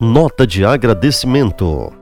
Nota de agradecimento.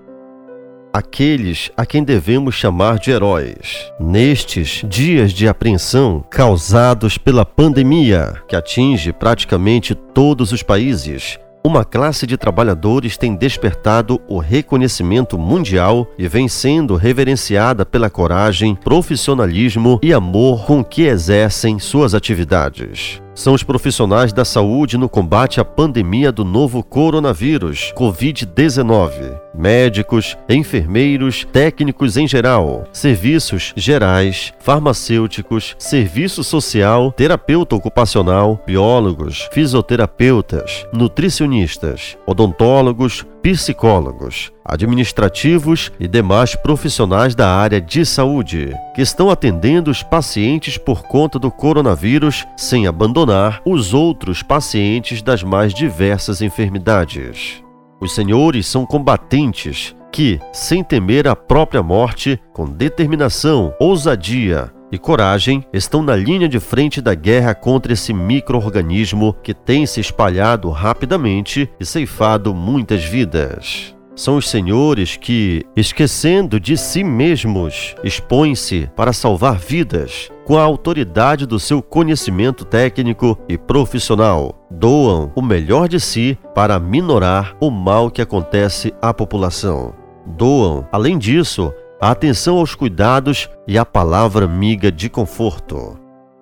Aqueles a quem devemos chamar de heróis. Nestes dias de apreensão causados pela pandemia, que atinge praticamente todos os países, uma classe de trabalhadores tem despertado o reconhecimento mundial e vem sendo reverenciada pela coragem, profissionalismo e amor com que exercem suas atividades são os profissionais da saúde no combate à pandemia do novo coronavírus, Covid-19. Médicos, enfermeiros, técnicos em geral, serviços gerais, farmacêuticos, serviço social, terapeuta ocupacional, biólogos, fisioterapeutas, nutricionistas, odontólogos, psicólogos, administrativos e demais profissionais da área de saúde, que estão atendendo os pacientes por conta do coronavírus sem abandonar os outros pacientes das mais diversas enfermidades. Os senhores são combatentes que, sem temer a própria morte, com determinação, ousadia, e coragem estão na linha de frente da guerra contra esse microorganismo que tem se espalhado rapidamente e ceifado muitas vidas. São os senhores que, esquecendo de si mesmos, expõem-se para salvar vidas com a autoridade do seu conhecimento técnico e profissional. Doam o melhor de si para minorar o mal que acontece à população. Doam, além disso, a atenção aos cuidados e a palavra amiga de conforto.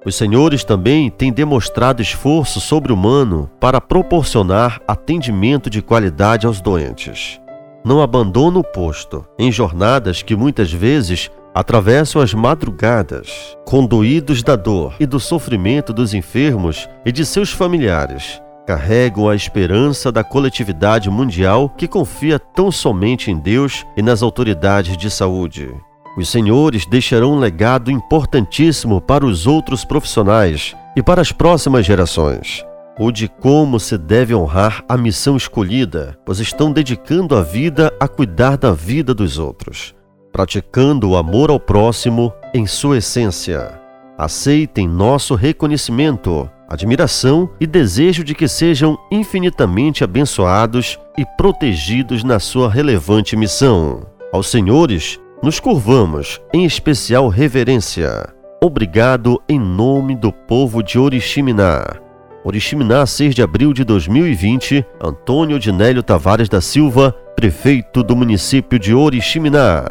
Os senhores também têm demonstrado esforço sobre-humano para proporcionar atendimento de qualidade aos doentes. Não abandonam o posto em jornadas que muitas vezes atravessam as madrugadas, conduídos da dor e do sofrimento dos enfermos e de seus familiares, carregam a esperança da coletividade mundial que confia tão somente em Deus e nas autoridades de saúde. Os senhores deixarão um legado importantíssimo para os outros profissionais e para as próximas gerações. O de como se deve honrar a missão escolhida, pois estão dedicando a vida a cuidar da vida dos outros, praticando o amor ao próximo em sua essência. Aceitem nosso reconhecimento admiração e desejo de que sejam infinitamente abençoados e protegidos na sua relevante missão. Aos senhores, nos curvamos em especial reverência. Obrigado em nome do povo de Oriximiná. Oriximiná, 6 de abril de 2020, Antônio Dinélio Tavares da Silva, prefeito do município de Oriximiná.